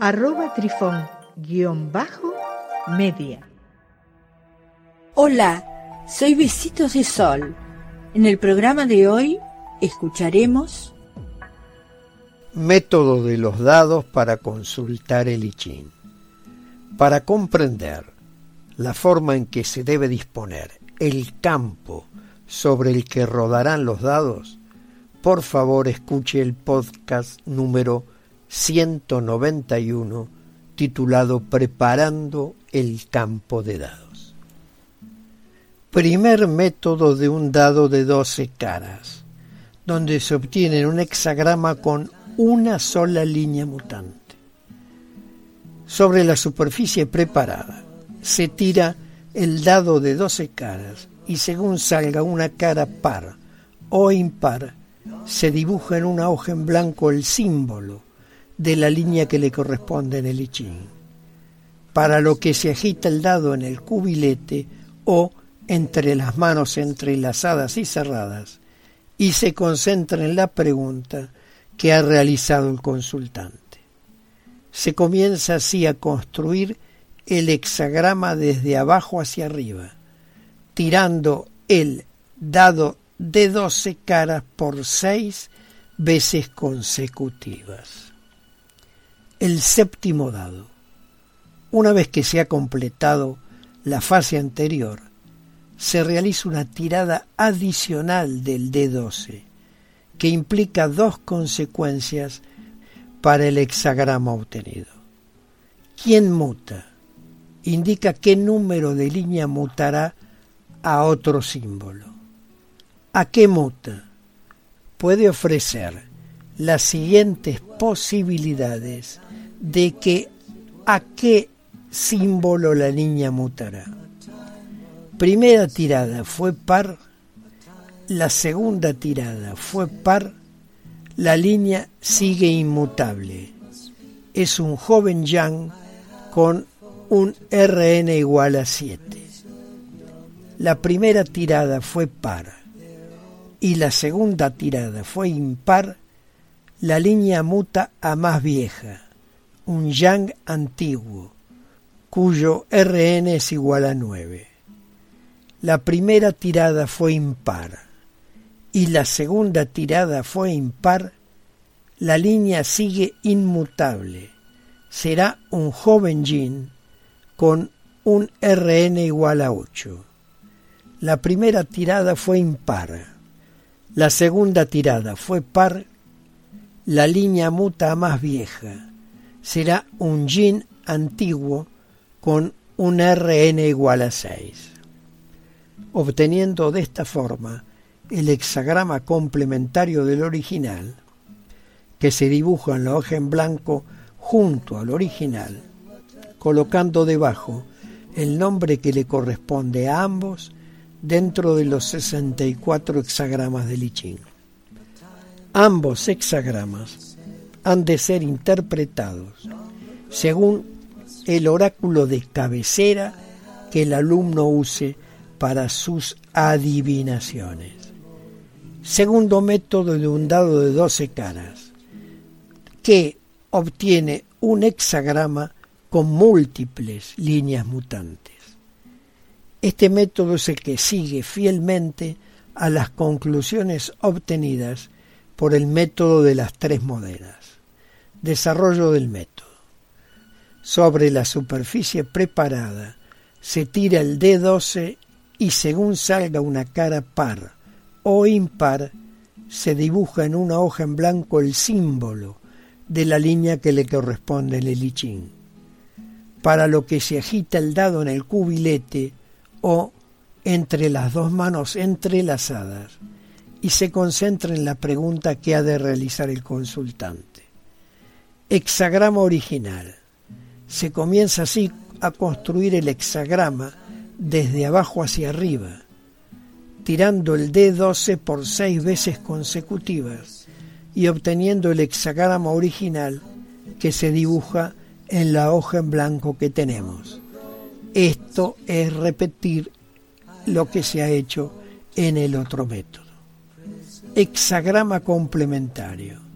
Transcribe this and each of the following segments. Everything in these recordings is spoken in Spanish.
arroba trifón guion bajo media. Hola, soy Besitos de Sol. En el programa de hoy escucharemos Método de los dados para consultar el I Para comprender la forma en que se debe disponer el campo sobre el que rodarán los dados, por favor escuche el podcast número 191 titulado Preparando el campo de dados. Primer método de un dado de 12 caras, donde se obtiene un hexagrama con una sola línea mutante. Sobre la superficie preparada se tira el dado de 12 caras y según salga una cara par o impar, se dibuja en una hoja en blanco el símbolo de la línea que le corresponde en el I para lo que se agita el dado en el cubilete o entre las manos entrelazadas y cerradas y se concentra en la pregunta que ha realizado el consultante. Se comienza así a construir el hexagrama desde abajo hacia arriba, tirando el dado de 12 caras por seis veces consecutivas el séptimo dado. Una vez que se ha completado la fase anterior, se realiza una tirada adicional del D12, que implica dos consecuencias para el hexagrama obtenido. ¿Quién muta? Indica qué número de línea mutará a otro símbolo. ¿A qué muta? Puede ofrecer las siguientes posibilidades de que a qué símbolo la niña mutará. Primera tirada fue par, la segunda tirada fue par, la línea sigue inmutable. Es un joven Yang con un RN igual a 7. La primera tirada fue par y la segunda tirada fue impar, la línea muta a más vieja un yang antiguo, cuyo Rn es igual a 9. La primera tirada fue impar y la segunda tirada fue impar, la línea sigue inmutable. Será un joven yin con un Rn igual a 8. La primera tirada fue impar. La segunda tirada fue par. La línea muta a más vieja será un yin antiguo con un RN igual a 6, obteniendo de esta forma el hexagrama complementario del original, que se dibuja en la hoja en blanco junto al original, colocando debajo el nombre que le corresponde a ambos dentro de los 64 hexagramas del I. Ambos hexagramas han de ser interpretados según el oráculo de cabecera que el alumno use para sus adivinaciones. Segundo método de un dado de 12 caras, que obtiene un hexagrama con múltiples líneas mutantes. Este método es el que sigue fielmente a las conclusiones obtenidas por el método de las tres monedas. Desarrollo del método. Sobre la superficie preparada se tira el D12 y según salga una cara par o impar, se dibuja en una hoja en blanco el símbolo de la línea que le corresponde el I Para lo que se agita el dado en el cubilete o entre las dos manos entrelazadas y se concentra en la pregunta que ha de realizar el consultante. Hexagrama original. Se comienza así a construir el hexagrama desde abajo hacia arriba, tirando el D12 por seis veces consecutivas y obteniendo el hexagrama original que se dibuja en la hoja en blanco que tenemos. Esto es repetir lo que se ha hecho en el otro método. Hexagrama complementario.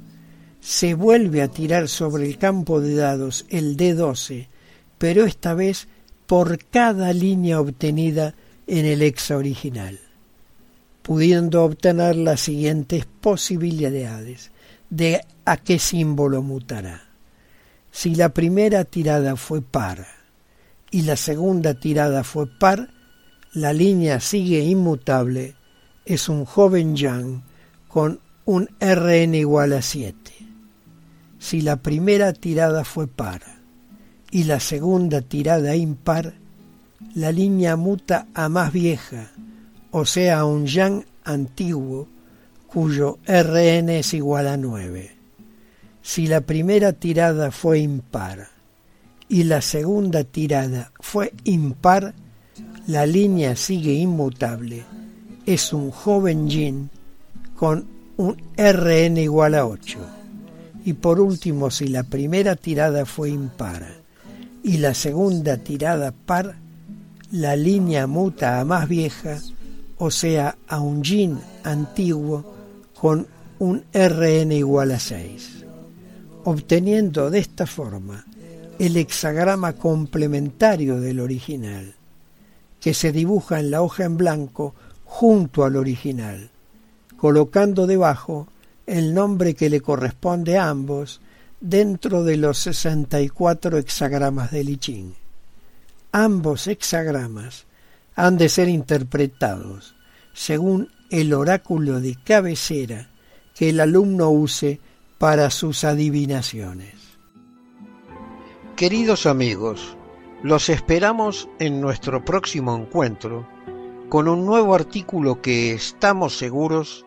Se vuelve a tirar sobre el campo de dados el D12, pero esta vez por cada línea obtenida en el hexa original, pudiendo obtener las siguientes posibilidades de a qué símbolo mutará. Si la primera tirada fue par y la segunda tirada fue par, la línea sigue inmutable, es un joven Yang con un Rn igual a 7. Si la primera tirada fue par y la segunda tirada impar, la línea muta a más vieja, o sea, a un Yang antiguo cuyo Rn es igual a 9. Si la primera tirada fue impar y la segunda tirada fue impar, la línea sigue inmutable. Es un joven yin con un Rn igual a 8. Y por último, si la primera tirada fue impar y la segunda tirada par, la línea muta a más vieja, o sea, a un yin antiguo con un Rn igual a 6 obteniendo de esta forma el hexagrama complementario del original, que se dibuja en la hoja en blanco junto al original, colocando debajo el nombre que le corresponde a ambos dentro de los 64 hexagramas de Lichín. Ambos hexagramas han de ser interpretados según el oráculo de cabecera que el alumno use para sus adivinaciones. Queridos amigos, los esperamos en nuestro próximo encuentro con un nuevo artículo que estamos seguros